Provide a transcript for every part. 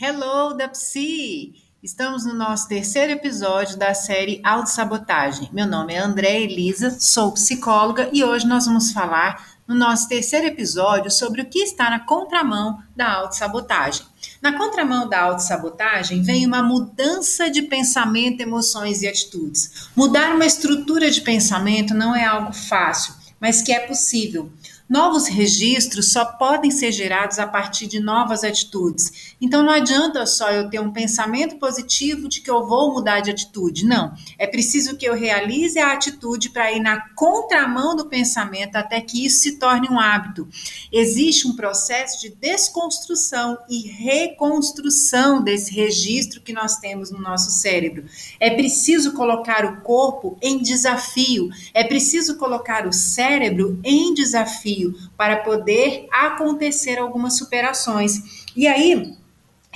Hello da Psi! Estamos no nosso terceiro episódio da série Autossabotagem. Meu nome é André Elisa, sou psicóloga e hoje nós vamos falar no nosso terceiro episódio sobre o que está na contramão da autossabotagem. Na contramão da autossabotagem vem uma mudança de pensamento, emoções e atitudes. Mudar uma estrutura de pensamento não é algo fácil, mas que é possível. Novos registros só podem ser gerados a partir de novas atitudes. Então não adianta só eu ter um pensamento positivo de que eu vou mudar de atitude. Não. É preciso que eu realize a atitude para ir na contramão do pensamento até que isso se torne um hábito. Existe um processo de desconstrução e reconstrução desse registro que nós temos no nosso cérebro. É preciso colocar o corpo em desafio. É preciso colocar o cérebro em desafio desafio para poder acontecer algumas superações. E aí,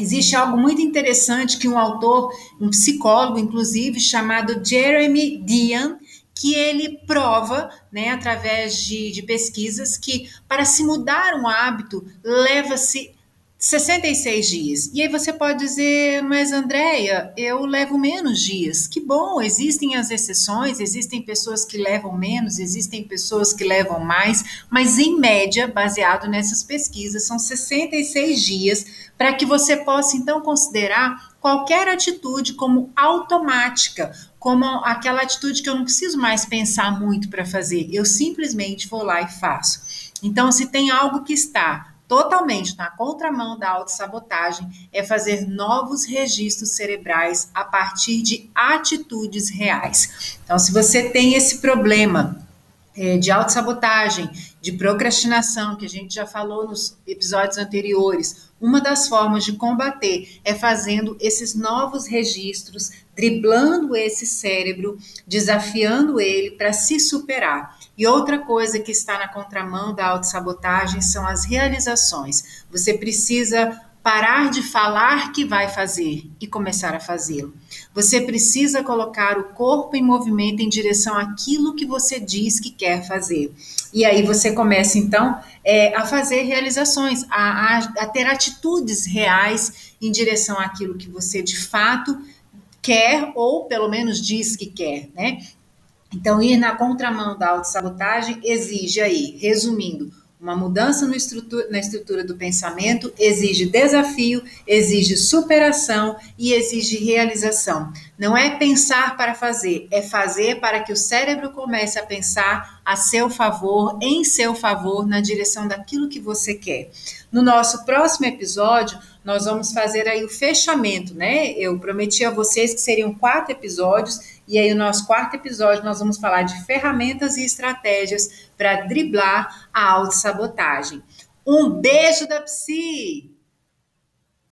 Existe algo muito interessante que um autor, um psicólogo, inclusive, chamado Jeremy Dian, que ele prova, né, através de, de pesquisas, que para se mudar um hábito leva-se 66 dias. E aí você pode dizer, mas Andréia, eu levo menos dias. Que bom, existem as exceções, existem pessoas que levam menos, existem pessoas que levam mais, mas em média, baseado nessas pesquisas, são 66 dias para que você possa então considerar qualquer atitude como automática, como aquela atitude que eu não preciso mais pensar muito para fazer, eu simplesmente vou lá e faço. Então, se tem algo que está totalmente na contramão da autossabotagem é fazer novos registros cerebrais a partir de atitudes reais. Então, se você tem esse problema de autossabotagem, de procrastinação, que a gente já falou nos episódios anteriores, uma das formas de combater é fazendo esses novos registros, driblando esse cérebro, desafiando ele para se superar. E outra coisa que está na contramão da autossabotagem são as realizações. Você precisa parar de falar que vai fazer e começar a fazê-lo. Você precisa colocar o corpo em movimento em direção àquilo que você diz que quer fazer. E aí você começa então é, a fazer realizações, a, a, a ter atitudes reais em direção àquilo que você de fato quer ou pelo menos diz que quer, né? Então, ir na contramão da autossabotagem exige aí, resumindo, uma mudança estrutura, na estrutura do pensamento exige desafio, exige superação e exige realização. Não é pensar para fazer, é fazer para que o cérebro comece a pensar a seu favor, em seu favor, na direção daquilo que você quer. No nosso próximo episódio, nós vamos fazer aí o fechamento, né? Eu prometi a vocês que seriam quatro episódios e aí, no nosso quarto episódio, nós vamos falar de ferramentas e estratégias para driblar a autossabotagem. Um beijo da Psi!